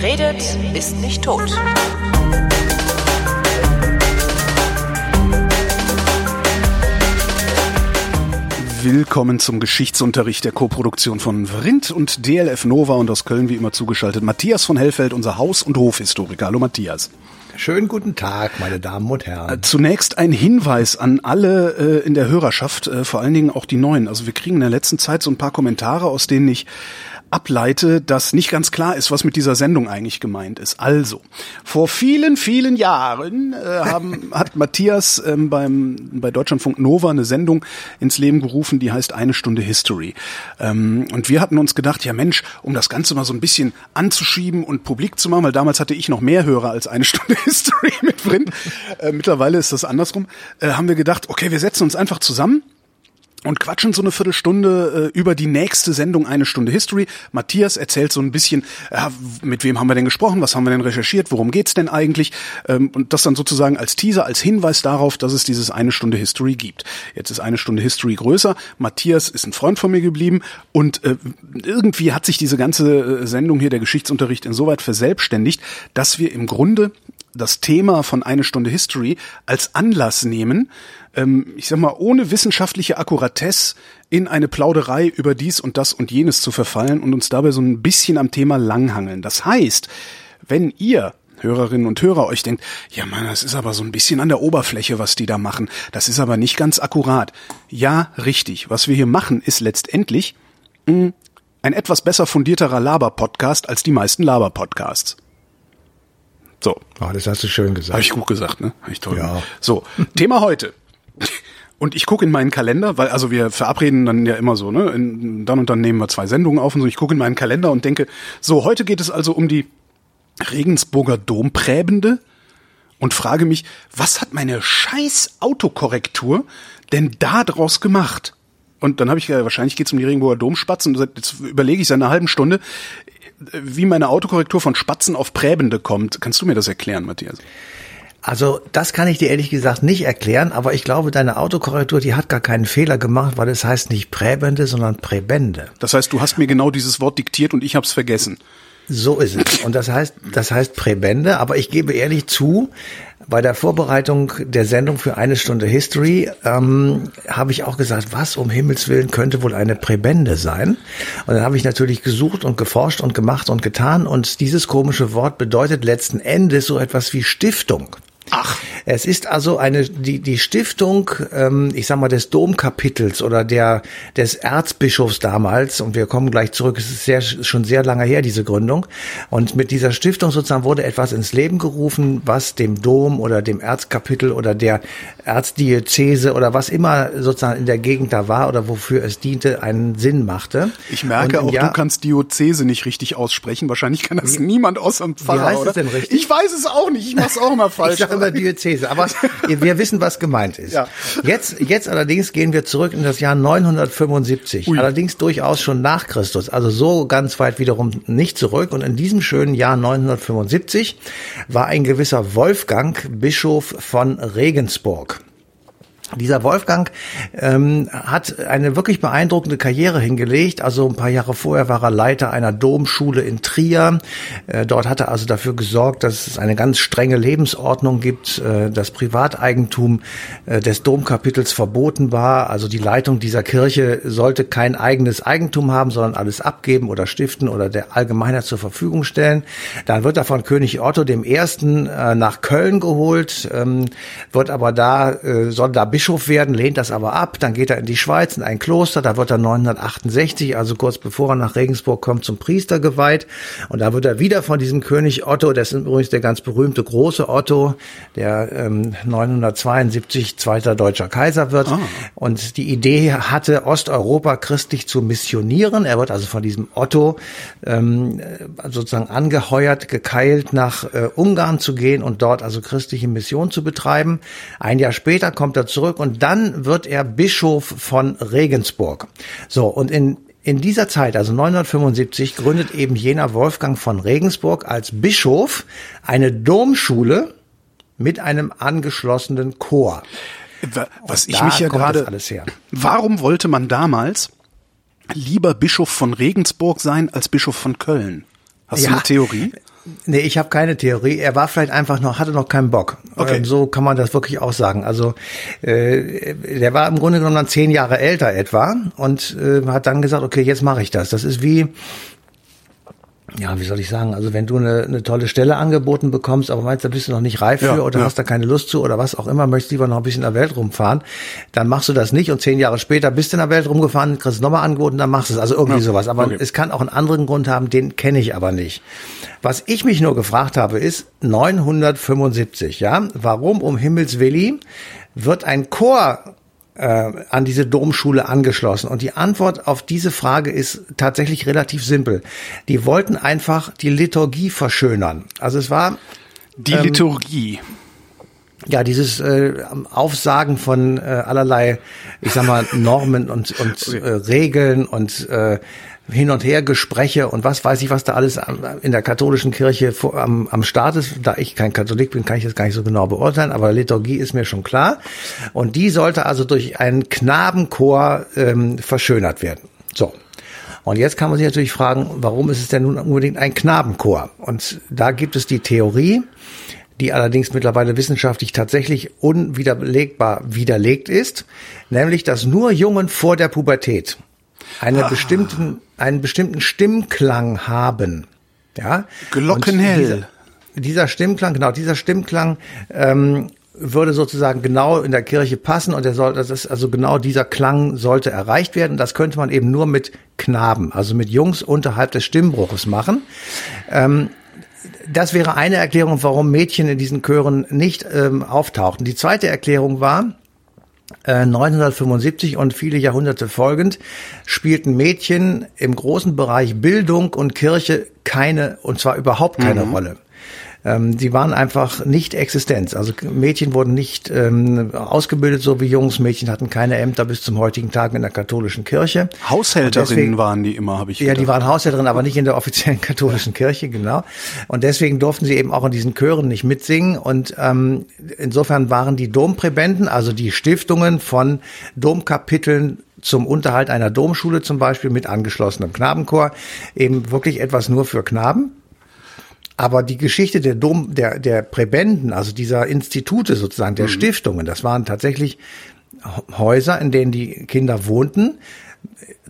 Wer redet, ist nicht tot. Willkommen zum Geschichtsunterricht der Koproduktion von Vrindt und DLF Nova und aus Köln wie immer zugeschaltet Matthias von Hellfeld, unser Haus- und Hofhistoriker. Hallo Matthias. Schönen guten Tag, meine Damen und Herren. Äh, zunächst ein Hinweis an alle äh, in der Hörerschaft, äh, vor allen Dingen auch die Neuen. Also wir kriegen in der letzten Zeit so ein paar Kommentare, aus denen ich ableite, dass nicht ganz klar ist, was mit dieser Sendung eigentlich gemeint ist. Also, vor vielen, vielen Jahren äh, haben, hat Matthias ähm, beim, bei Deutschlandfunk Nova eine Sendung ins Leben gerufen, die heißt Eine Stunde History. Ähm, und wir hatten uns gedacht, ja Mensch, um das Ganze mal so ein bisschen anzuschieben und publik zu machen, weil damals hatte ich noch mehr Hörer als Eine Stunde History mit drin. Äh, mittlerweile ist das andersrum. Äh, haben wir gedacht, okay, wir setzen uns einfach zusammen und quatschen so eine Viertelstunde äh, über die nächste Sendung eine Stunde History. Matthias erzählt so ein bisschen, äh, mit wem haben wir denn gesprochen, was haben wir denn recherchiert, worum geht's denn eigentlich ähm, und das dann sozusagen als Teaser, als Hinweis darauf, dass es dieses eine Stunde History gibt. Jetzt ist eine Stunde History größer. Matthias ist ein Freund von mir geblieben und äh, irgendwie hat sich diese ganze äh, Sendung hier der Geschichtsunterricht insoweit verselbstständigt, dass wir im Grunde das Thema von eine Stunde History als Anlass nehmen, ähm, ich sag mal, ohne wissenschaftliche Akkuratesse in eine Plauderei über dies und das und jenes zu verfallen und uns dabei so ein bisschen am Thema langhangeln. Das heißt, wenn ihr Hörerinnen und Hörer euch denkt, ja Mann, das ist aber so ein bisschen an der Oberfläche, was die da machen. Das ist aber nicht ganz akkurat. Ja, richtig. Was wir hier machen, ist letztendlich mh, hm, ein etwas besser fundierterer Laber-Podcast als die meisten Laber-Podcasts. So. Oh, das hast du schön gesagt. Habe ich gut gesagt, ne? Hab ich toll. Ja. So, Thema heute. Und ich gucke in meinen Kalender, weil also wir verabreden dann ja immer so, ne? In, dann und dann nehmen wir zwei Sendungen auf und so. Ich gucke in meinen Kalender und denke, so, heute geht es also um die Regensburger Dompräbende und frage mich, was hat meine scheiß Autokorrektur denn da draus gemacht? Und dann habe ich ja, wahrscheinlich geht es um die Regenburger Domspatzen. Jetzt überlege ich seit einer halben Stunde, wie meine Autokorrektur von Spatzen auf Präbende kommt. Kannst du mir das erklären, Matthias? Also das kann ich dir ehrlich gesagt nicht erklären, aber ich glaube, deine Autokorrektur, die hat gar keinen Fehler gemacht, weil es heißt nicht Präbende, sondern Präbende. Das heißt, du hast mir genau dieses Wort diktiert und ich habe es vergessen. So ist es. Und das heißt, das heißt Präbende, aber ich gebe ehrlich zu, bei der Vorbereitung der Sendung für eine Stunde History ähm, habe ich auch gesagt, was um Himmels Willen könnte wohl eine Präbende sein? Und dann habe ich natürlich gesucht und geforscht und gemacht und getan und dieses komische Wort bedeutet letzten Endes so etwas wie Stiftung. Ach. Es ist also eine die die Stiftung, ähm, ich sag mal des Domkapitels oder der des Erzbischofs damals und wir kommen gleich zurück. Es ist sehr schon sehr lange her diese Gründung und mit dieser Stiftung sozusagen wurde etwas ins Leben gerufen, was dem Dom oder dem Erzkapitel oder der Erzdiözese oder was immer sozusagen in der Gegend da war oder wofür es diente einen Sinn machte. Ich merke auch, Jahr, du kannst Diözese nicht richtig aussprechen. Wahrscheinlich kann das niemand außer dem Pfarrer. Wie heißt oder? das denn richtig? Ich weiß es auch nicht. Ich mach's auch mal falsch über Diözese, aber wir wissen, was gemeint ist. Ja. Jetzt, jetzt allerdings gehen wir zurück in das Jahr 975, Ui. allerdings durchaus schon nach Christus, also so ganz weit wiederum nicht zurück. Und in diesem schönen Jahr 975 war ein gewisser Wolfgang Bischof von Regensburg. Dieser Wolfgang ähm, hat eine wirklich beeindruckende Karriere hingelegt. Also ein paar Jahre vorher war er Leiter einer Domschule in Trier. Äh, dort hat er also dafür gesorgt, dass es eine ganz strenge Lebensordnung gibt, äh, das Privateigentum äh, des Domkapitels verboten war. Also die Leitung dieser Kirche sollte kein eigenes Eigentum haben, sondern alles abgeben oder stiften oder der Allgemeinheit zur Verfügung stellen. Dann wird er von König Otto dem Ersten äh, nach Köln geholt, ähm, wird aber da, äh, soll da Bischof werden, lehnt das aber ab. Dann geht er in die Schweiz, in ein Kloster. Da wird er 968, also kurz bevor er nach Regensburg kommt, zum Priester geweiht. Und da wird er wieder von diesem König Otto, das ist übrigens der ganz berühmte große Otto, der ähm, 972 zweiter deutscher Kaiser wird. Ah. Und die Idee hatte, Osteuropa christlich zu missionieren. Er wird also von diesem Otto ähm, sozusagen angeheuert, gekeilt, nach äh, Ungarn zu gehen und dort also christliche Mission zu betreiben. Ein Jahr später kommt er zurück zurück und dann wird er Bischof von Regensburg. So, und in in dieser Zeit, also 975, gründet eben jener Wolfgang von Regensburg als Bischof eine Domschule mit einem angeschlossenen Chor. Was ich mich ja gerade, warum wollte man damals lieber Bischof von Regensburg sein als Bischof von Köln? Hast ja, du eine Theorie? Nee, ich habe keine Theorie. Er war vielleicht einfach noch, hatte noch keinen Bock. Okay. Ähm, so kann man das wirklich auch sagen. Also äh, der war im Grunde genommen dann zehn Jahre älter etwa und äh, hat dann gesagt, okay, jetzt mache ich das. Das ist wie, ja, wie soll ich sagen, also wenn du eine, eine tolle Stelle angeboten bekommst, aber meinst, da bist du noch nicht reif für ja, oder ja. hast da keine Lust zu oder was auch immer, möchtest lieber noch ein bisschen in der Welt rumfahren, dann machst du das nicht und zehn Jahre später bist du in der Welt rumgefahren, kriegst es nochmal angeboten, dann machst du es. Also irgendwie ja. sowas. Aber okay. es kann auch einen anderen Grund haben, den kenne ich aber nicht. Was ich mich nur gefragt habe, ist 975, ja, warum um Himmels Willi wird ein Chor äh, an diese Domschule angeschlossen? Und die Antwort auf diese Frage ist tatsächlich relativ simpel. Die wollten einfach die Liturgie verschönern. Also es war die ähm, Liturgie. Ja, dieses äh, Aufsagen von äh, allerlei, ich sag mal, Normen und, und okay. äh, Regeln und äh, hin und her Gespräche und was weiß ich, was da alles in der katholischen Kirche am, am Start ist. Da ich kein Katholik bin, kann ich das gar nicht so genau beurteilen, aber Liturgie ist mir schon klar. Und die sollte also durch einen Knabenchor ähm, verschönert werden. So. Und jetzt kann man sich natürlich fragen, warum ist es denn nun unbedingt ein Knabenchor? Und da gibt es die Theorie, die allerdings mittlerweile wissenschaftlich tatsächlich unwiderlegbar widerlegt ist, nämlich dass nur Jungen vor der Pubertät eine ah. bestimmten, einen bestimmten Stimmklang haben. Ja. Glockenhell. Dieser, dieser, Stimmklang, genau, dieser Stimmklang ähm, würde sozusagen genau in der Kirche passen und er soll, das ist also genau dieser Klang sollte erreicht werden. Das könnte man eben nur mit Knaben, also mit Jungs unterhalb des Stimmbruches machen. Ähm, das wäre eine Erklärung, warum Mädchen in diesen Chören nicht ähm, auftauchten. Die zweite Erklärung war, 975 äh, und viele Jahrhunderte folgend spielten Mädchen im großen Bereich Bildung und Kirche keine, und zwar überhaupt keine mhm. Rolle ähm, die waren einfach nicht existent. Also Mädchen wurden nicht ähm, ausgebildet, so wie Jungs. Mädchen hatten keine Ämter bis zum heutigen Tag in der katholischen Kirche. Haushälterinnen deswegen, waren die immer, habe ich Ja, gedacht. die waren Haushälterinnen, aber nicht in der offiziellen katholischen Kirche, genau. Und deswegen durften sie eben auch in diesen Chören nicht mitsingen. Und ähm, insofern waren die Dompräbenden, also die Stiftungen von Domkapiteln zum Unterhalt einer Domschule zum Beispiel mit angeschlossenem Knabenchor eben wirklich etwas nur für Knaben. Aber die Geschichte der Dom, der, der Präbenden, also dieser Institute sozusagen, der mhm. Stiftungen, das waren tatsächlich Häuser, in denen die Kinder wohnten,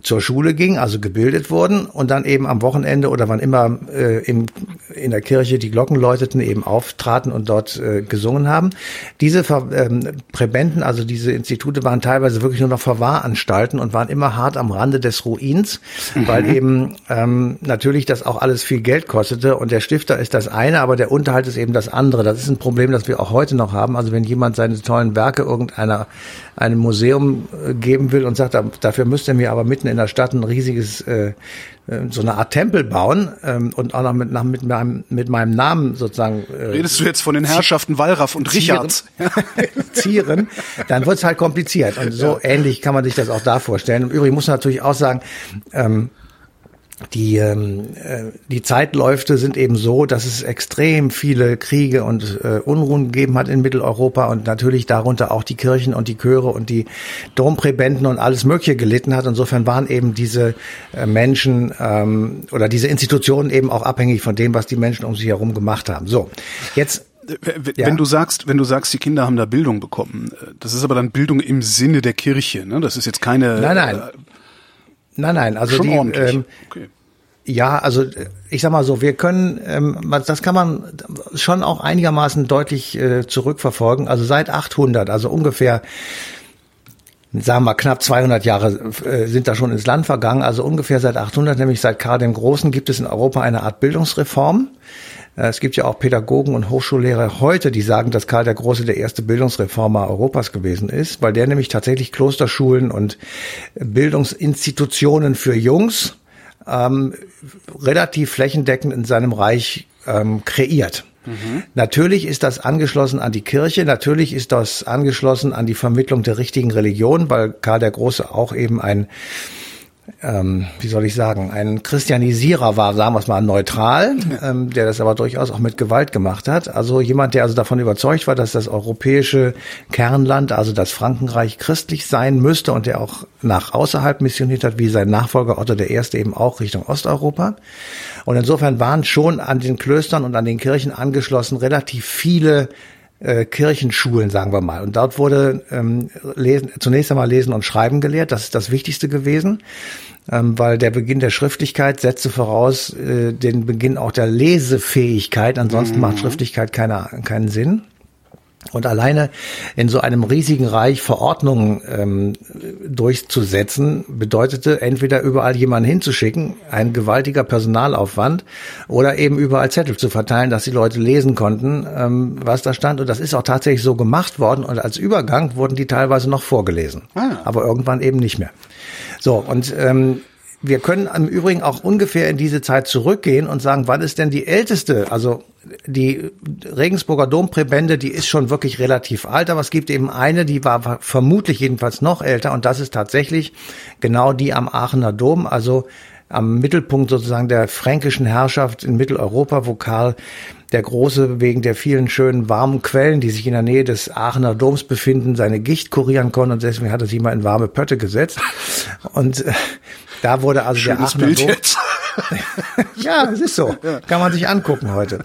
zur Schule ging, also gebildet wurden und dann eben am Wochenende oder wann immer äh, im, in der Kirche die Glocken läuteten, eben auftraten und dort äh, gesungen haben. Diese Ver ähm, Präbenden, also diese Institute waren teilweise wirklich nur noch Verwahranstalten und waren immer hart am Rande des Ruins, mhm. weil eben ähm, natürlich das auch alles viel Geld kostete und der Stifter ist das eine, aber der Unterhalt ist eben das andere. Das ist ein Problem, das wir auch heute noch haben. Also wenn jemand seine tollen Werke irgendeiner einem Museum äh, geben will und sagt, dafür müsste er mir aber mitten in der Stadt ein riesiges, äh, äh, so eine Art Tempel bauen ähm, und auch noch mit, nach, mit, meinem, mit meinem Namen sozusagen. Äh, Redest du jetzt von den Herrschaften Wallraff und Richards? Zieren, dann wird's halt kompliziert. Und so ja. ähnlich kann man sich das auch da vorstellen. Im Übrigen muss man natürlich auch sagen, ähm, die, ähm, äh, die Zeitläufe sind eben so, dass es extrem viele Kriege und äh, Unruhen gegeben hat in Mitteleuropa und natürlich darunter auch die Kirchen und die Chöre und die Dompräbenden und alles Mögliche gelitten hat. Insofern waren eben diese äh, Menschen ähm, oder diese Institutionen eben auch abhängig von dem, was die Menschen um sich herum gemacht haben. So, jetzt wenn ja. du sagst, wenn du sagst, die Kinder haben da Bildung bekommen, äh, das ist aber dann Bildung im Sinne der Kirche, ne? Das ist jetzt keine. Nein, nein. Äh, Nein, nein, also Schon die, ordentlich. Ähm, okay. Ja, also ich sag mal so, wir können, ähm, das kann man schon auch einigermaßen deutlich äh, zurückverfolgen. Also seit 800, also ungefähr, sagen wir knapp 200 Jahre äh, sind da schon ins Land vergangen. Also ungefähr seit 800, nämlich seit Karl dem Großen, gibt es in Europa eine Art Bildungsreform. Äh, es gibt ja auch Pädagogen und Hochschullehrer heute, die sagen, dass Karl der Große der erste Bildungsreformer Europas gewesen ist, weil der nämlich tatsächlich Klosterschulen und Bildungsinstitutionen für Jungs ähm, relativ flächendeckend in seinem Reich ähm, kreiert. Mhm. Natürlich ist das angeschlossen an die Kirche, natürlich ist das angeschlossen an die Vermittlung der richtigen Religion, weil Karl der Große auch eben ein ähm, wie soll ich sagen, ein Christianisierer war, sagen wir es mal neutral, ähm, der das aber durchaus auch mit Gewalt gemacht hat. Also jemand, der also davon überzeugt war, dass das europäische Kernland, also das Frankenreich, christlich sein müsste und der auch nach außerhalb missioniert hat, wie sein Nachfolger Otto I. eben auch Richtung Osteuropa. Und insofern waren schon an den Klöstern und an den Kirchen angeschlossen relativ viele äh, Kirchenschulen, sagen wir mal. Und dort wurde ähm, lesen, zunächst einmal Lesen und Schreiben gelehrt. Das ist das Wichtigste gewesen, ähm, weil der Beginn der Schriftlichkeit setzte voraus äh, den Beginn auch der Lesefähigkeit. Ansonsten mhm. macht Schriftlichkeit keine, keinen Sinn. Und alleine in so einem riesigen Reich Verordnungen ähm, durchzusetzen, bedeutete entweder überall jemanden hinzuschicken, ein gewaltiger Personalaufwand, oder eben überall Zettel zu verteilen, dass die Leute lesen konnten, ähm, was da stand. Und das ist auch tatsächlich so gemacht worden. Und als Übergang wurden die teilweise noch vorgelesen, ah. aber irgendwann eben nicht mehr. So, und ähm, wir können im Übrigen auch ungefähr in diese Zeit zurückgehen und sagen, wann ist denn die älteste? Also die Regensburger Dompräbende, die ist schon wirklich relativ alt, aber es gibt eben eine, die war vermutlich jedenfalls noch älter und das ist tatsächlich genau die am Aachener Dom, also am Mittelpunkt sozusagen der fränkischen Herrschaft in Mitteleuropa, wo Karl der Große wegen der vielen schönen warmen Quellen, die sich in der Nähe des Aachener Doms befinden, seine Gicht kurieren konnte und deswegen hat er sich mal in warme Pötte gesetzt. Und äh, da wurde also Schönes der Aachener Bild Dom. Jetzt. ja, es ist so. Kann man sich angucken heute.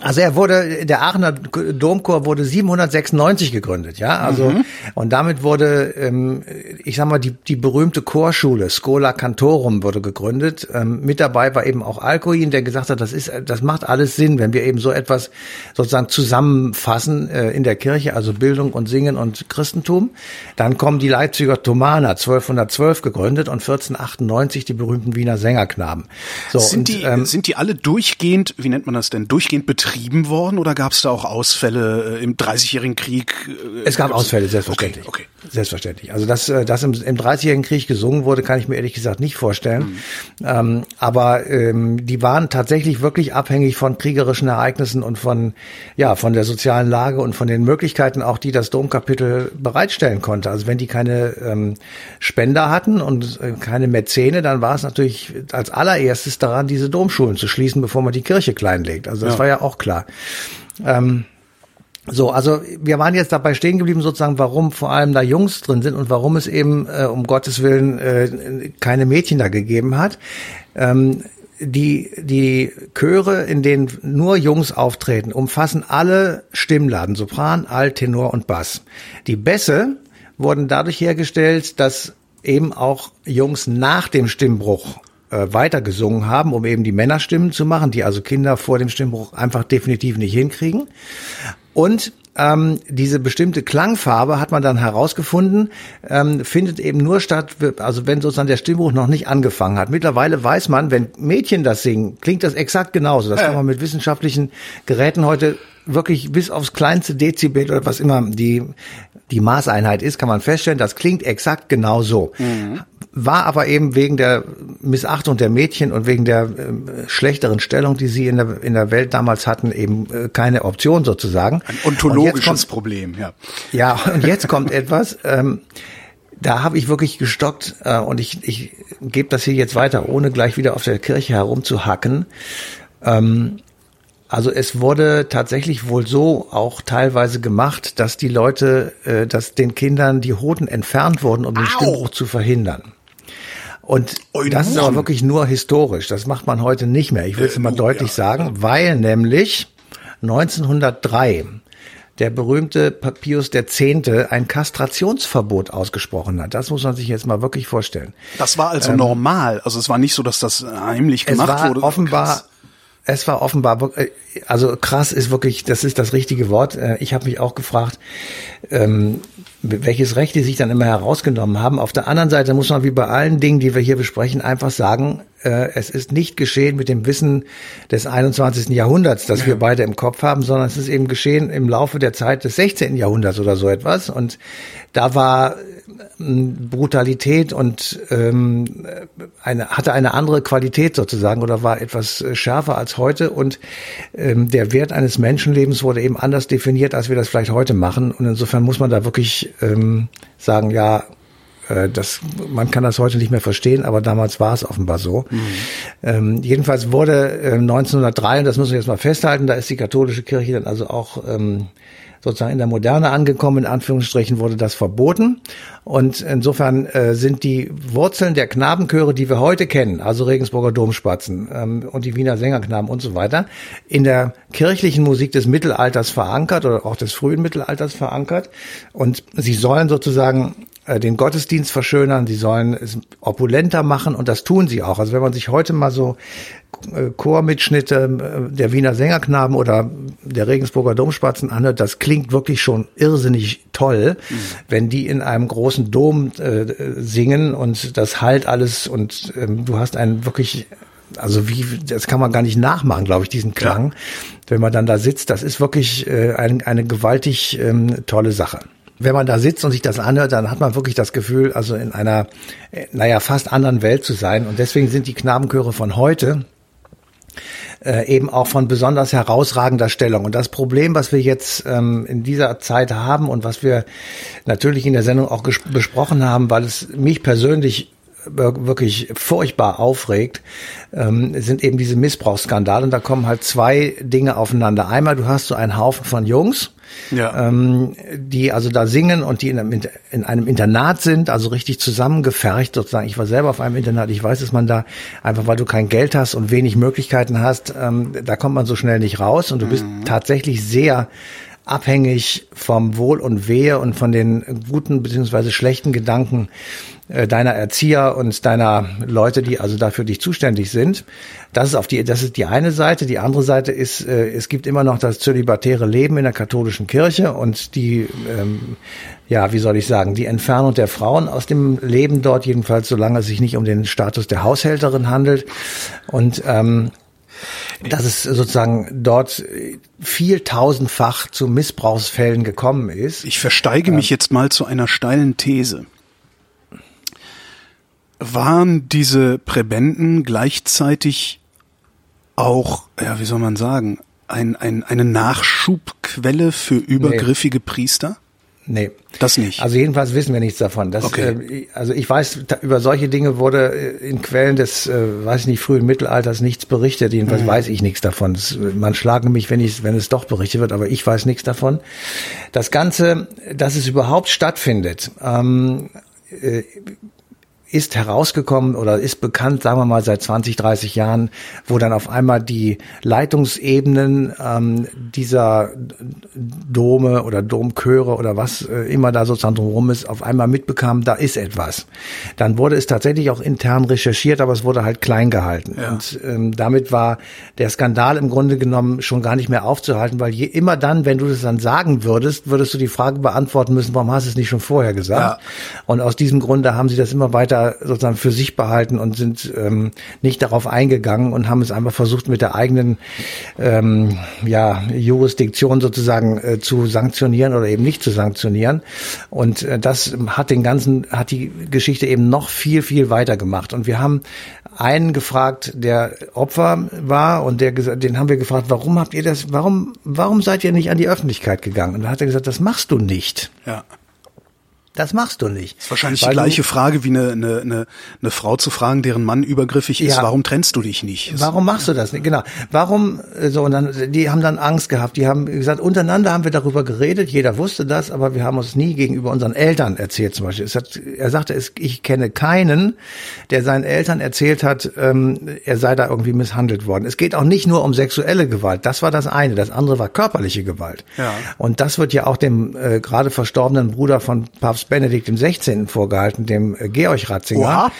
Also er wurde, der Aachener Domchor wurde 796 gegründet, ja, also mhm. und damit wurde, ähm, ich sag mal, die, die berühmte Chorschule Schola Cantorum wurde gegründet. Ähm, mit dabei war eben auch Alcuin, der gesagt hat, das ist, das macht alles Sinn, wenn wir eben so etwas sozusagen zusammenfassen äh, in der Kirche, also Bildung und Singen und Christentum. Dann kommen die Leipziger Thomaner, 1212 gegründet und 1498 die berühmten Wiener Sängerknaben. So, sind und, die, ähm, sind die alle durchgehend, wie nennt man das denn, durchgehend betrieben? Betrieben worden oder gab es da auch Ausfälle äh, im Dreißigjährigen Krieg? Äh, es gab Ausfälle, selbstverständlich. Okay, okay. Selbstverständlich. Also dass äh, das im, im Dreißigjährigen Krieg gesungen wurde, kann ich mir ehrlich gesagt nicht vorstellen. Mhm. Ähm, aber ähm, die waren tatsächlich wirklich abhängig von kriegerischen Ereignissen und von ja von der sozialen Lage und von den Möglichkeiten auch, die das Domkapitel bereitstellen konnte. Also wenn die keine ähm, Spender hatten und äh, keine Mäzene, dann war es natürlich als allererstes daran, diese Domschulen zu schließen, bevor man die Kirche kleinlegt. Also das ja. war ja auch klar. Ähm, so, also wir waren jetzt dabei stehen geblieben, sozusagen, warum vor allem da Jungs drin sind und warum es eben äh, um Gottes Willen äh, keine Mädchen da gegeben hat. Ähm, die, die Chöre, in denen nur Jungs auftreten, umfassen alle Stimmladen, Sopran, Alt, Tenor und Bass. Die Bässe wurden dadurch hergestellt, dass eben auch Jungs nach dem Stimmbruch äh, weiter gesungen haben, um eben die Männerstimmen zu machen, die also Kinder vor dem Stimmbruch einfach definitiv nicht hinkriegen. Und ähm, diese bestimmte Klangfarbe hat man dann herausgefunden, ähm, findet eben nur statt, also wenn sozusagen der Stimmbruch noch nicht angefangen hat. Mittlerweile weiß man, wenn Mädchen das singen, klingt das exakt genauso. Das kann man mit wissenschaftlichen Geräten heute wirklich bis aufs kleinste Dezibel oder was immer die, die Maßeinheit ist, kann man feststellen, das klingt exakt genau so. Mhm war aber eben wegen der Missachtung der Mädchen und wegen der äh, schlechteren Stellung, die sie in der, in der Welt damals hatten, eben äh, keine Option sozusagen. Ein ontologisches kommt, Problem, ja. Ja, und jetzt kommt etwas, ähm, da habe ich wirklich gestockt äh, und ich, ich gebe das hier jetzt weiter, ohne gleich wieder auf der Kirche herumzuhacken. Ähm, also es wurde tatsächlich wohl so auch teilweise gemacht, dass die Leute, äh, dass den Kindern die Hoden entfernt wurden, um den Stimmbruch zu verhindern. Und Eulen. das ist aber wirklich nur historisch. Das macht man heute nicht mehr. Ich will es äh, mal oh, deutlich ja. sagen, weil nämlich 1903 der berühmte Pius X. ein Kastrationsverbot ausgesprochen hat. Das muss man sich jetzt mal wirklich vorstellen. Das war also ähm, normal. Also es war nicht so, dass das heimlich gemacht es war wurde. Offenbar, Krass. Es war offenbar, äh, also krass ist wirklich, das ist das richtige Wort. Äh, ich habe mich auch gefragt, ähm, welches Recht die sich dann immer herausgenommen haben. Auf der anderen Seite muss man wie bei allen Dingen, die wir hier besprechen, einfach sagen, äh, es ist nicht geschehen mit dem Wissen des 21. Jahrhunderts, das wir beide im Kopf haben, sondern es ist eben geschehen im Laufe der Zeit des 16. Jahrhunderts oder so etwas. Und da war Brutalität und ähm, eine, hatte eine andere Qualität sozusagen oder war etwas äh, schärfer als heute. Und ähm, der Wert eines Menschenlebens wurde eben anders definiert, als wir das vielleicht heute machen. Und insofern muss man da wirklich ähm, sagen, ja, Äh, das, man kann das heute nicht mehr verstehen, aber damals war es offenbar so. Mhm. Ähm, jedenfalls wurde äh, 1903, und das müssen wir jetzt mal festhalten, da ist die katholische Kirche dann also auch ähm, sozusagen in der Moderne angekommen, in Anführungsstrichen wurde das verboten. Und insofern äh, sind die Wurzeln der Knabenchöre, die wir heute kennen, also Regensburger Domspatzen ähm, und die Wiener Sängerknaben und so weiter, in der kirchlichen Musik des Mittelalters verankert oder auch des frühen Mittelalters verankert. Und sie sollen sozusagen äh, den Gottesdienst verschönern, sie sollen es opulenter machen und das tun sie auch. Also wenn man sich heute mal so äh, Chormitschnitte äh, der Wiener Sängerknaben oder der Regensburger Domspatzen anhört, das klingt wirklich schon irrsinnig toll, mhm. wenn die in einem großen Dom äh, singen und das halt alles und ähm, du hast einen wirklich also wie, das kann man gar nicht nachmachen, glaube ich, diesen Klang, ja. wenn man dann da sitzt. Das ist wirklich äh, ein, eine gewaltig ähm, tolle Sache wenn man da sitzt und sich das anhört, dann hat man wirklich das Gefühl, also in einer, äh, naja, fast anderen Welt zu sein. Und deswegen sind die Knabenchöre von heute äh, eben auch von besonders herausragender Stellung. Und das Problem, was wir jetzt ähm, in dieser Zeit haben und was wir natürlich in der Sendung auch besprochen haben, weil es mich persönlich wirklich furchtbar aufregt, ähm, sind eben diese Missbrauchsskandale. Und da kommen halt zwei Dinge aufeinander. Einmal, du hast so einen Haufen von Jungs, ja. ähm, die also da singen und die in einem, in einem Internat sind, also richtig zusammengefercht sozusagen. Ich war selber auf einem Internat, ich weiß, dass man da einfach, weil du kein Geld hast und wenig Möglichkeiten hast, ähm, da kommt man so schnell nicht raus und du bist mhm. tatsächlich sehr abhängig vom Wohl und Wehe und von den guten beziehungsweise schlechten Gedanken deiner Erzieher und deiner Leute, die also dafür dich zuständig sind. Das ist auf die, das ist die eine Seite. Die andere Seite ist, äh, es gibt immer noch das zölibatäre Leben in der katholischen Kirche und die, ähm, ja, wie soll ich sagen, die Entfernung der Frauen aus dem Leben dort, jedenfalls solange es sich nicht um den Status der Haushälterin handelt. Und ähm, dass es sozusagen dort viel tausendfach zu Missbrauchsfällen gekommen ist. Ich versteige mich ähm, jetzt mal zu einer steilen These waren diese Präbenden gleichzeitig auch, ja, wie soll man sagen, ein, ein, eine Nachschubquelle für übergriffige nee. Priester? Nee. Das nicht. Also jedenfalls wissen wir nichts davon. Das, okay. äh, also ich weiß, da, über solche Dinge wurde äh, in Quellen des, äh, weiß ich nicht, frühen Mittelalters nichts berichtet. Jedenfalls mhm. weiß ich nichts davon. Das, man schlage mich, wenn ich, wenn es doch berichtet wird, aber ich weiß nichts davon. Das Ganze, dass es überhaupt stattfindet, ähm, äh, ist herausgekommen oder ist bekannt, sagen wir mal seit 20, 30 Jahren, wo dann auf einmal die Leitungsebenen ähm, dieser Dome oder Domchöre oder was äh, immer da sozusagen drumherum ist, auf einmal mitbekamen, da ist etwas. Dann wurde es tatsächlich auch intern recherchiert, aber es wurde halt klein gehalten. Ja. Und ähm, damit war der Skandal im Grunde genommen schon gar nicht mehr aufzuhalten, weil je immer dann, wenn du das dann sagen würdest, würdest du die Frage beantworten müssen, warum hast du es nicht schon vorher gesagt? Ja. Und aus diesem Grunde haben sie das immer weiter Täter sozusagen für sich behalten und sind ähm, nicht darauf eingegangen und haben es einfach versucht mit der eigenen ähm, ja, Jurisdiktion sozusagen äh, zu sanktionieren oder eben nicht zu sanktionieren. Und äh, das hat den ganzen, hat die Geschichte eben noch viel, viel weiter gemacht. Und wir haben einen gefragt, der Opfer war und der den haben wir gefragt, warum habt ihr das, warum, warum seid ihr nicht an die Öffentlichkeit gegangen? Und da hat er gesagt, das machst du nicht. Ja. Das machst du nicht. Das ist wahrscheinlich die gleiche Frage wie eine, eine, eine, eine Frau zu fragen, deren Mann übergriffig ist. Ja. Warum trennst du dich nicht? Warum machst du das nicht? Genau. Warum äh, so und dann die haben dann Angst gehabt. Die haben gesagt, untereinander haben wir darüber geredet. Jeder wusste das, aber wir haben uns nie gegenüber unseren Eltern erzählt. Zum Beispiel. Hat, er sagte, es, ich kenne keinen, der seinen Eltern erzählt hat, ähm, er sei da irgendwie misshandelt worden. Es geht auch nicht nur um sexuelle Gewalt. Das war das eine. Das andere war körperliche Gewalt. Ja. Und das wird ja auch dem äh, gerade verstorbenen Bruder von Papst Benedikt im 16. vorgehalten, dem äh, Georg Ratzinger. Oha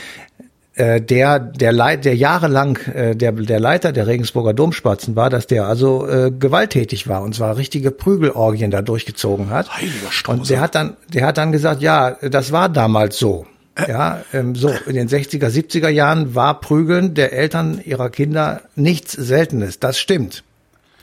äh, der der Leit, der jahrelang äh, der der Leiter der Regensburger Domspatzen war, dass der also äh, gewalttätig war und zwar richtige Prügelorgien da durchgezogen hat. Heiliger und der hat dann der hat dann gesagt, ja, das war damals so. Ja, ähm, so in den 60er, 70er Jahren war Prügeln der Eltern ihrer Kinder nichts Seltenes. Das stimmt.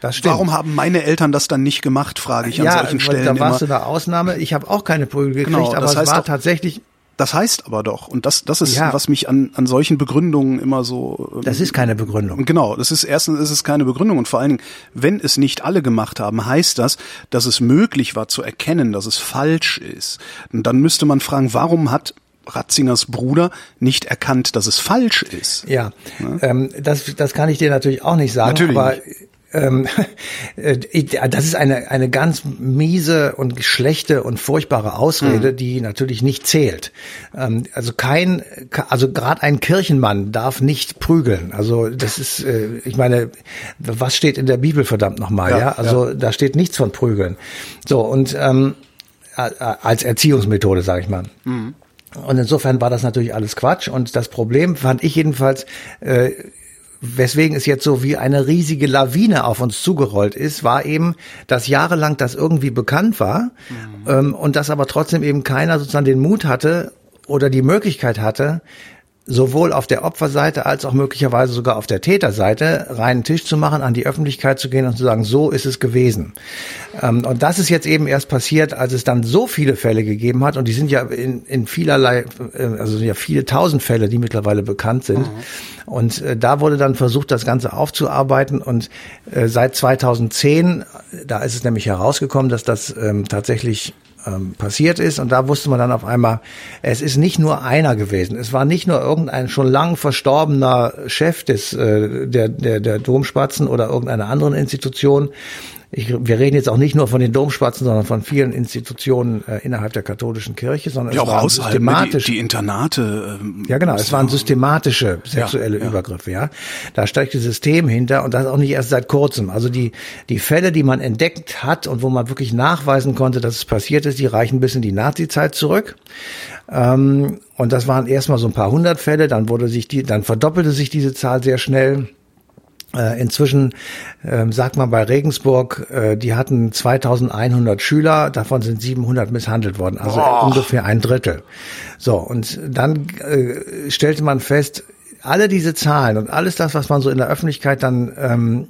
Das stimmt. Warum haben meine Eltern das dann nicht gemacht, frage ich an ja, solchen Stellen. Da warst immer. du eine Ausnahme. Ich habe auch keine Prügel gekriegt, genau, aber es war doch, tatsächlich. Das heißt aber doch, und das, das ist, ja. was mich an, an solchen Begründungen immer so. Ähm, das ist keine Begründung. Genau, das ist erstens ist es keine Begründung und vor allen Dingen, wenn es nicht alle gemacht haben, heißt das, dass es möglich war zu erkennen, dass es falsch ist. Und dann müsste man fragen, warum hat Ratzingers Bruder nicht erkannt, dass es falsch ist. Ja, ja? Ähm, das, das kann ich dir natürlich auch nicht sagen. Natürlich aber nicht. Ähm, äh, das ist eine, eine ganz miese und schlechte und furchtbare Ausrede, mhm. die natürlich nicht zählt. Ähm, also kein, also gerade ein Kirchenmann darf nicht prügeln. Also das ist, äh, ich meine, was steht in der Bibel verdammt nochmal, ja, ja? Also ja. da steht nichts von prügeln. So, und ähm, als Erziehungsmethode, sage ich mal. Mhm. Und insofern war das natürlich alles Quatsch. Und das Problem fand ich jedenfalls, äh, weswegen es jetzt so wie eine riesige Lawine auf uns zugerollt ist, war eben, dass jahrelang das irgendwie bekannt war mhm. ähm, und dass aber trotzdem eben keiner sozusagen den Mut hatte oder die Möglichkeit hatte, sowohl auf der Opferseite als auch möglicherweise sogar auf der Täterseite reinen Tisch zu machen, an die Öffentlichkeit zu gehen und zu sagen, so ist es gewesen. Ähm, und das ist jetzt eben erst passiert, als es dann so viele Fälle gegeben hat und die sind ja in, in vielerlei, äh, also ja viele tausend Fälle, die mittlerweile bekannt sind. Mhm. Und äh, da wurde dann versucht, das Ganze aufzuarbeiten und äh, seit 2010, da ist es nämlich herausgekommen, dass das ähm, tatsächlich ähm, passiert ist. Und da wusste man dann auf einmal, es ist nicht nur einer gewesen. Es war nicht nur irgendein schon lang verstorbener Chef des, äh, der, der, der Domspatzen oder irgendeiner anderen Institution, ich, wir reden jetzt auch nicht nur von den Domspatzen, sondern von vielen Institutionen äh, innerhalb der katholischen Kirche, sondern ja, es waren systematisch, die, die Internate. Ähm, ja, genau, es waren systematische sexuelle ja, Übergriffe. Ja, da steckt ein System hinter und das auch nicht erst seit kurzem. Also die die Fälle, die man entdeckt hat und wo man wirklich nachweisen konnte, dass es passiert ist, die reichen bis in die Nazi-Zeit zurück. Ähm, und das waren erstmal so ein paar hundert Fälle, dann wurde sich die, dann verdoppelte sich diese Zahl sehr schnell. Äh, inzwischen ähm, sagt man bei Regensburg, äh, die hatten 2100 Schüler, davon sind 700 misshandelt worden, also Boah. ungefähr ein Drittel. So, und dann äh, stellte man fest, alle diese Zahlen und alles das, was man so in der Öffentlichkeit dann ähm,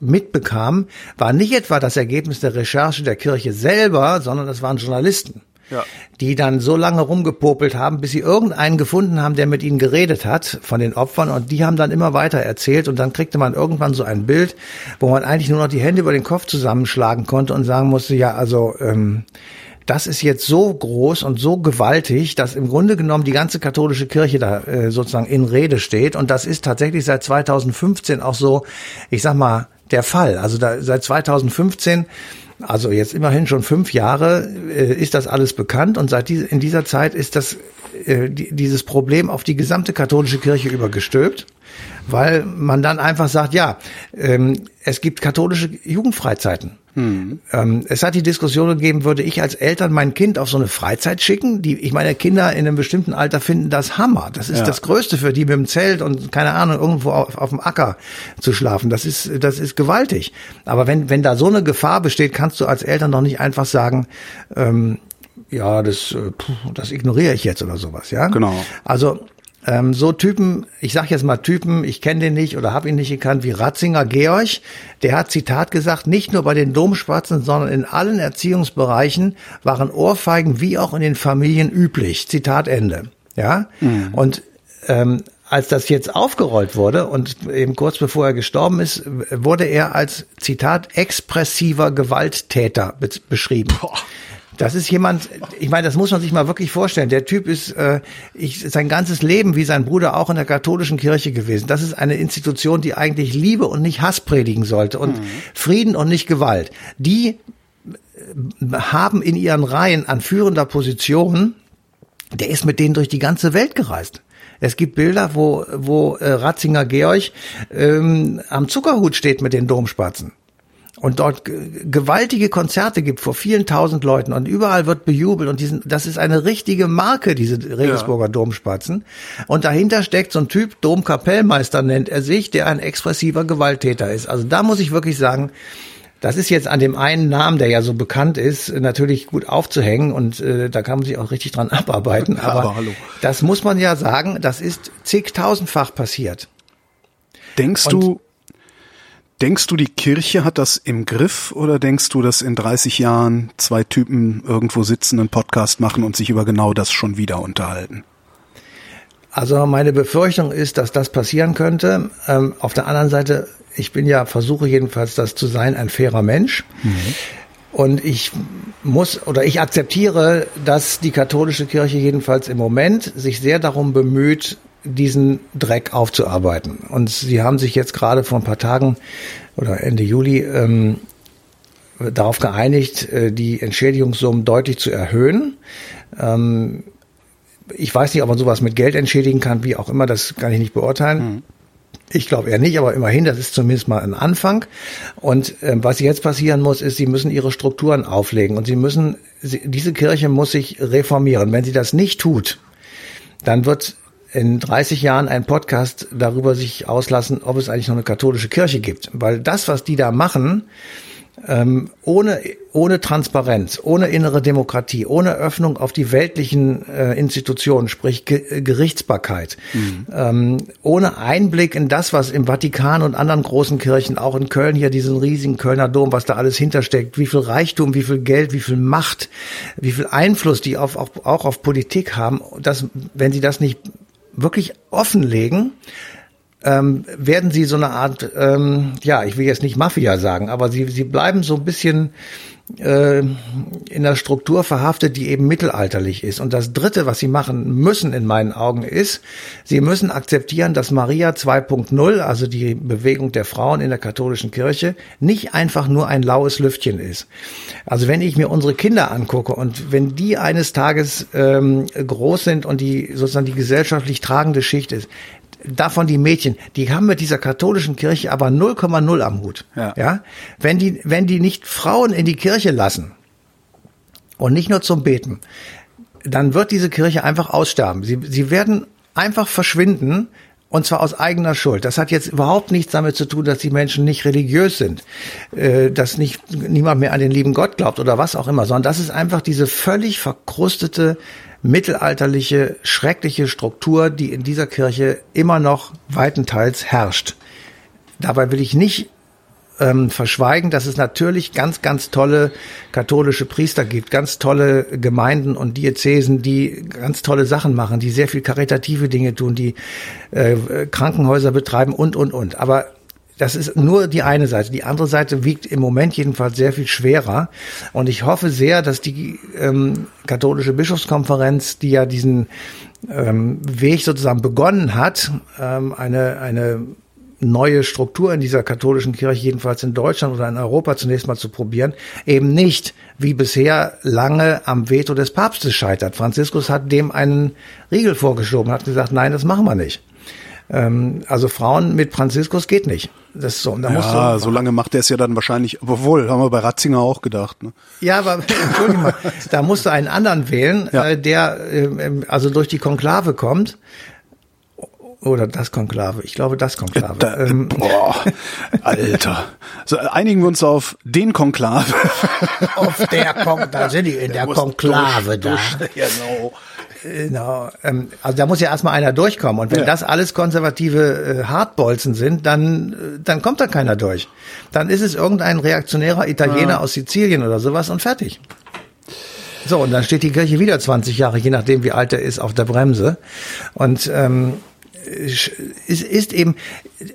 mitbekam, war nicht etwa das Ergebnis der Recherche der Kirche selber, sondern das waren Journalisten ja. die dann so lange rumgepopelt haben, bis sie irgendeinen gefunden haben, der mit ihnen geredet hat von den Opfern und die haben dann immer weiter erzählt und dann kriegte man irgendwann so ein Bild, wo man eigentlich nur noch die Hände über den Kopf zusammenschlagen konnte und sagen musste, ja, also ähm, das ist jetzt so groß und so gewaltig, dass im Grunde genommen die ganze katholische Kirche da äh, sozusagen in Rede steht. Und das ist tatsächlich seit 2015 auch so, ich sag mal, der Fall. Also da, seit 2015 also jetzt immerhin schon fünf Jahre äh, ist das alles bekannt und seit die, in dieser Zeit ist das äh, die, dieses Problem auf die gesamte katholische Kirche übergestülpt, weil man dann einfach sagt, ja, ähm, es gibt katholische Jugendfreizeiten. Ähm, es hat die Diskussion gegeben, würde ich als Eltern mein Kind auf so eine Freizeit schicken? Die, ich meine, Kinder in einem bestimmten Alter finden das Hammer. Das ist ja. das Größte für die mit dem Zelt und keine Ahnung, irgendwo auf, auf dem Acker zu schlafen. Das ist, das ist gewaltig. Aber wenn, wenn da so eine Gefahr besteht, kannst du als Eltern doch nicht einfach sagen, ähm, ja, das, äh, das ignoriere ich jetzt oder sowas, ja? Genau. Also ähm, so Typen, ich sag jetzt mal Typen, ich kenne den nicht oder habe ihn nicht gekannt, wie Ratzinger Georg, der hat Zitat gesagt, nicht nur bei den Domspatzen, sondern in allen Erziehungsbereichen waren Ohrfeigen wie auch in den Familien üblich. Zitat Ende. Ja? Mhm. Und ähm, als das jetzt aufgerollt wurde und eben kurz bevor er gestorben ist, wurde er als Zitat expressiver Gewalttäter be beschrieben. Boah. Das ist jemand, ich meine, das muss man sich mal wirklich vorstellen. Der Typ ist äh, ich, sein ganzes Leben wie sein Bruder auch in der katholischen Kirche gewesen. Das ist eine Institution, die eigentlich Liebe und nicht Hass predigen sollte und mhm. Frieden und nicht Gewalt. Die äh, haben in ihren Reihen an führender Position, der ist mit denen durch die ganze Welt gereist. Es gibt Bilder, wo, wo äh, Ratzinger Georg ähm, am Zuckerhut steht mit den Domspatzen und dort gewaltige Konzerte gibt vor vielen tausend Leuten und überall wird bejubelt und diesen, das ist eine richtige Marke, diese Regensburger ja. Domspatzen. Und dahinter steckt so ein Typ, Domkapellmeister nennt er sich, der ein expressiver Gewalttäter ist. Also da muss ich wirklich sagen, das ist jetzt an dem einen Namen, der ja so bekannt ist, natürlich gut aufzuhängen und äh, da kann man sich auch richtig dran abarbeiten. Aber, aber hallo. das muss man ja sagen, das ist zigtausendfach passiert. Denkst und du, Denkst du, die Kirche hat das im Griff oder denkst du, dass in 30 Jahren zwei Typen irgendwo sitzen, einen Podcast machen und sich über genau das schon wieder unterhalten? Also meine Befürchtung ist, dass das passieren könnte. Ähm, auf der anderen Seite, ich bin ja, versuche jedenfalls das zu sein, ein fairer Mensch. Mhm. Und ich muss oder ich akzeptiere, dass die katholische Kirche jedenfalls im Moment sich sehr darum bemüht, diesen Dreck aufzuarbeiten. Und sie haben sich jetzt gerade vor ein paar Tagen oder Ende Juli ähm, darauf geeinigt, äh, die Entschädigungssummen deutlich zu erhöhen. Ähm, ich weiß nicht, ob man sowas mit Geld entschädigen kann, wie auch immer, das kann ich nicht beurteilen. Mhm. Ich glaube eher nicht, aber immerhin, das ist zumindest mal ein Anfang. Und ähm, was jetzt passieren muss, ist, sie müssen ihre Strukturen auflegen und sie müssen, sie, diese Kirche muss sich reformieren. Wenn sie das nicht tut, dann wird in 30 Jahren ein Podcast darüber sich auslassen, ob es eigentlich noch eine katholische Kirche gibt. Weil das, was die da machen, ähm, ohne, ohne Transparenz, ohne innere Demokratie, ohne Öffnung auf die weltlichen äh, Institutionen, sprich Ge Gerichtsbarkeit, mhm. ähm, ohne Einblick in das, was im Vatikan und anderen großen Kirchen, auch in Köln hier diesen riesigen Kölner Dom, was da alles hintersteckt, wie viel Reichtum, wie viel Geld, wie viel Macht, wie viel Einfluss die auf, auch, auch auf Politik haben, dass, wenn sie das nicht wirklich offenlegen, ähm, werden sie so eine Art, ähm, ja, ich will jetzt nicht Mafia sagen, aber sie, sie bleiben so ein bisschen in der Struktur verhaftet, die eben mittelalterlich ist. Und das Dritte, was sie machen müssen in meinen Augen, ist, sie müssen akzeptieren, dass Maria 2.0, also die Bewegung der Frauen in der katholischen Kirche, nicht einfach nur ein laues Lüftchen ist. Also wenn ich mir unsere Kinder angucke und wenn die eines Tages ähm, groß sind und die sozusagen die gesellschaftlich tragende Schicht ist, davon die Mädchen, die haben mit dieser katholischen Kirche aber 0,0 am Hut. Ja. ja. Wenn die, wenn die nicht Frauen in die Kirche lassen und nicht nur zum Beten, dann wird diese Kirche einfach aussterben. Sie, sie werden einfach verschwinden, und zwar aus eigener Schuld. Das hat jetzt überhaupt nichts damit zu tun, dass die Menschen nicht religiös sind, äh, dass nicht niemand mehr an den lieben Gott glaubt oder was auch immer, sondern das ist einfach diese völlig verkrustete mittelalterliche, schreckliche Struktur, die in dieser Kirche immer noch weitenteils herrscht. Dabei will ich nicht ähm, verschweigen, dass es natürlich ganz, ganz tolle katholische Priester gibt, ganz tolle Gemeinden und Diözesen, die ganz tolle Sachen machen, die sehr viel karitative Dinge tun, die äh, Krankenhäuser betreiben und, und, und. Aber das ist nur die eine Seite. Die andere Seite wiegt im Moment jedenfalls sehr viel schwerer. Und ich hoffe sehr, dass die ähm, katholische Bischofskonferenz, die ja diesen ähm, Weg sozusagen begonnen hat, ähm, eine, eine neue Struktur in dieser katholischen Kirche, jedenfalls in Deutschland oder in Europa zunächst mal zu probieren, eben nicht wie bisher lange am Veto des Papstes scheitert. Franziskus hat dem einen Riegel vorgeschoben, hat gesagt, nein, das machen wir nicht. Ähm, also Frauen mit Franziskus geht nicht. Das ist so. Und da ja, so, so lange macht er es ja dann wahrscheinlich, obwohl, haben wir bei Ratzinger auch gedacht. Ne? Ja, aber Entschuldigung mal, da musst du einen anderen wählen, ja. äh, der äh, also durch die Konklave kommt. Oder das Konklave. Ich glaube, das Konklave. Da, ähm. Boah, Alter. So, einigen wir uns auf den Konklave. Auf der Konklave. Da sind die in der, der Konklave durch, da. Durch, genau. Genau. Also da muss ja erstmal einer durchkommen. Und wenn ja. das alles konservative äh, Hartbolzen sind, dann, äh, dann kommt da keiner durch. Dann ist es irgendein reaktionärer Italiener ja. aus Sizilien oder sowas und fertig. So, und dann steht die Kirche wieder 20 Jahre, je nachdem wie alt er ist, auf der Bremse. Und ähm, es ist eben,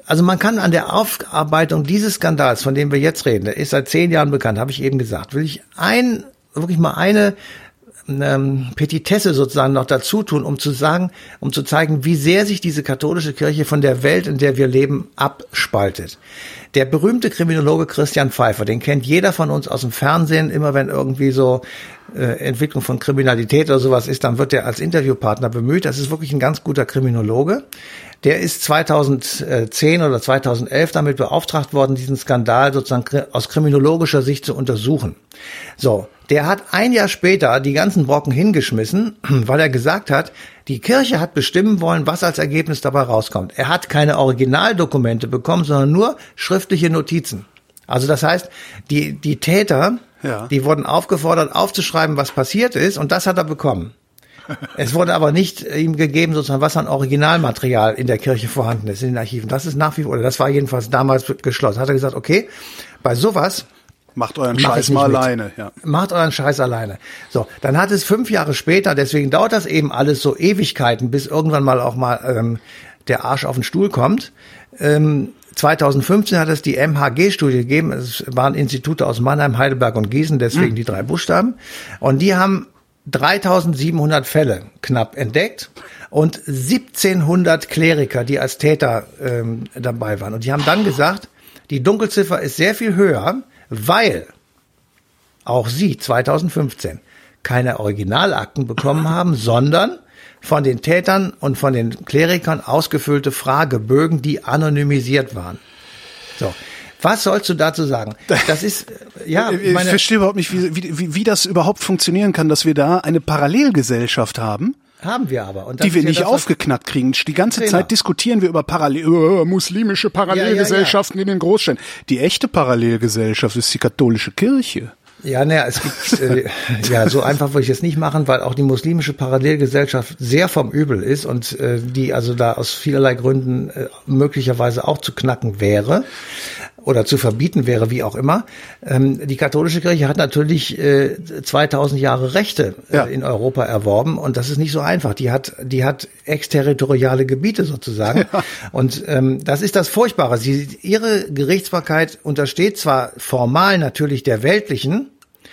also man kann an der Aufarbeitung dieses Skandals, von dem wir jetzt reden, der ist seit zehn Jahren bekannt, habe ich eben gesagt, will ich ein, wirklich mal eine ähm, Petitesse sozusagen noch dazu tun, um zu sagen, um zu zeigen, wie sehr sich diese katholische Kirche von der Welt, in der wir leben, abspaltet. Der berühmte Kriminologe Christian Pfeiffer, den kennt jeder von uns aus dem Fernsehen, immer wenn irgendwie so äh, Entwicklung von Kriminalität oder sowas ist, dann wird er als Interviewpartner bemüht. Das ist wirklich ein ganz guter Kriminologe. Der ist 2010 oder 2011 damit beauftragt worden, diesen Skandal sozusagen aus kriminologischer Sicht zu untersuchen. So, der hat ein Jahr später die ganzen Brocken hingeschmissen, weil er gesagt hat, die Kirche hat bestimmen wollen, was als Ergebnis dabei rauskommt. Er hat keine Originaldokumente bekommen, sondern nur schriftliche Notizen. Also das heißt, die, die Täter, ja. die wurden aufgefordert, aufzuschreiben, was passiert ist, und das hat er bekommen. Es wurde aber nicht ihm gegeben, sozusagen, was an Originalmaterial in der Kirche vorhanden ist, in den Archiven. Das ist nach wie vor, oder das war jedenfalls damals geschlossen. Hat er gesagt, okay, bei sowas Macht euren Scheiß mal mit. alleine, ja. Macht euren Scheiß alleine. So, dann hat es fünf Jahre später, deswegen dauert das eben alles so Ewigkeiten, bis irgendwann mal auch mal ähm, der Arsch auf den Stuhl kommt. Ähm, 2015 hat es die MHG-Studie gegeben. Es waren Institute aus Mannheim, Heidelberg und Gießen, deswegen mhm. die drei Buchstaben. Und die haben 3700 Fälle knapp entdeckt und 1700 Kleriker, die als Täter ähm, dabei waren. Und die haben dann gesagt, die Dunkelziffer ist sehr viel höher, weil auch sie 2015 keine Originalakten bekommen haben, sondern von den Tätern und von den Klerikern ausgefüllte Fragebögen, die anonymisiert waren. So. Was sollst du dazu sagen? Das ist, ja, ich verstehe überhaupt nicht, wie, wie, wie das überhaupt funktionieren kann, dass wir da eine Parallelgesellschaft haben. Haben wir aber. Die wir ja nicht das, aufgeknackt kriegen. Die ganze genau. Zeit diskutieren wir über Parallel, uh, muslimische Parallelgesellschaften ja, ja, in den Großstädten. Die echte Parallelgesellschaft ist die katholische Kirche. Ja, naja, es gibt, äh, ja, so einfach würde ich es nicht machen, weil auch die muslimische Parallelgesellschaft sehr vom Übel ist und äh, die also da aus vielerlei Gründen äh, möglicherweise auch zu knacken wäre oder zu verbieten wäre, wie auch immer. Ähm, die katholische Kirche hat natürlich äh, 2000 Jahre Rechte äh, ja. in Europa erworben und das ist nicht so einfach. Die hat, die hat exterritoriale Gebiete sozusagen ja. und ähm, das ist das Furchtbare. Sie, ihre Gerichtsbarkeit untersteht zwar formal natürlich der weltlichen,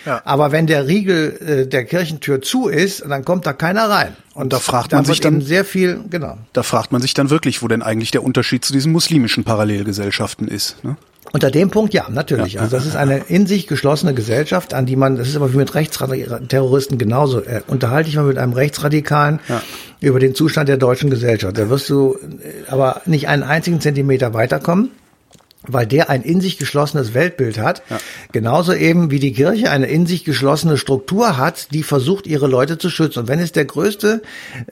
ja. Aber wenn der Riegel äh, der Kirchentür zu ist, dann kommt da keiner rein. Und da fragt man sich dann sehr viel, genau. Da fragt man sich dann wirklich, wo denn eigentlich der Unterschied zu diesen muslimischen Parallelgesellschaften ist. Ne? Unter dem Punkt ja, natürlich. Ja, also das ist eine in sich geschlossene Gesellschaft, an die man, das ist aber wie mit Rechtsterroristen genauso. Äh, unterhalte ich mal mit einem Rechtsradikalen ja. über den Zustand der deutschen Gesellschaft. Da wirst du äh, aber nicht einen einzigen Zentimeter weiterkommen weil der ein in sich geschlossenes Weltbild hat. Ja. Genauso eben wie die Kirche eine in sich geschlossene Struktur hat, die versucht, ihre Leute zu schützen. Und wenn es der größte,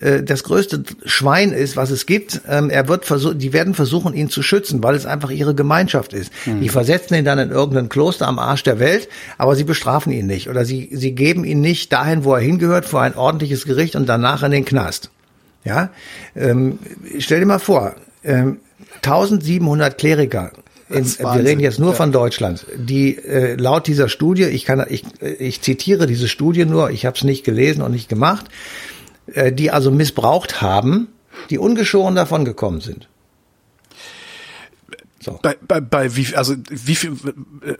äh, das größte Schwein ist, was es gibt, ähm, er wird versuchen, die werden versuchen, ihn zu schützen, weil es einfach ihre Gemeinschaft ist. Mhm. Die versetzen ihn dann in irgendein Kloster am Arsch der Welt, aber sie bestrafen ihn nicht oder sie, sie geben ihn nicht dahin, wo er hingehört, vor ein ordentliches Gericht und danach in den Knast. Ja, ähm, stell dir mal vor, ähm, 1700 Kleriker in, wir reden jetzt nur ja. von Deutschland, die äh, laut dieser Studie, ich kann, ich, ich zitiere diese Studie nur, ich habe es nicht gelesen und nicht gemacht, äh, die also missbraucht haben, die ungeschoren davon gekommen sind. So. Bei, bei, bei wie, also wie viel,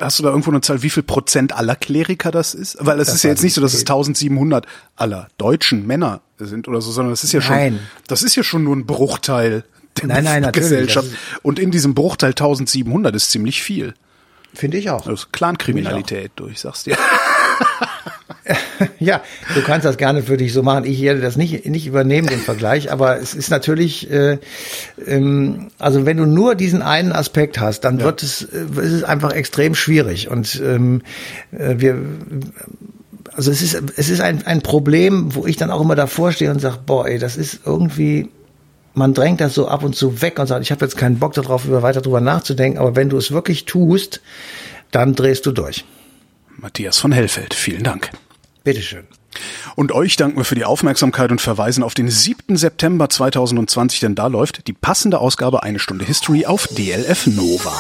hast du da irgendwo eine Zahl, wie viel Prozent aller Kleriker das ist? Weil es ist ja jetzt nicht so, dass es 1700 aller deutschen Männer sind oder so, sondern das ist ja Nein. schon, das ist ja schon nur ein Bruchteil der nein, nein, Gesellschaft. Und in diesem Bruchteil 1700 ist ziemlich viel. Finde ich auch. Das ist Clankriminalität, du, ich sag's dir. ja, du kannst das gerne für dich so machen. Ich werde das nicht, nicht übernehmen, den Vergleich, aber es ist natürlich, äh, ähm, also wenn du nur diesen einen Aspekt hast, dann ja. wird es, äh, ist es einfach extrem schwierig. Und ähm, äh, wir also es ist, es ist ein, ein Problem, wo ich dann auch immer davor stehe und sage, boah, ey, das ist irgendwie, man drängt das so ab und zu weg und sagt, ich habe jetzt keinen Bock darauf, über weiter drüber nachzudenken, aber wenn du es wirklich tust, dann drehst du durch. Matthias von Hellfeld, vielen Dank. Bitteschön. Und euch danken wir für die Aufmerksamkeit und verweisen auf den 7. September 2020, denn da läuft die passende Ausgabe Eine Stunde History auf DLF Nova.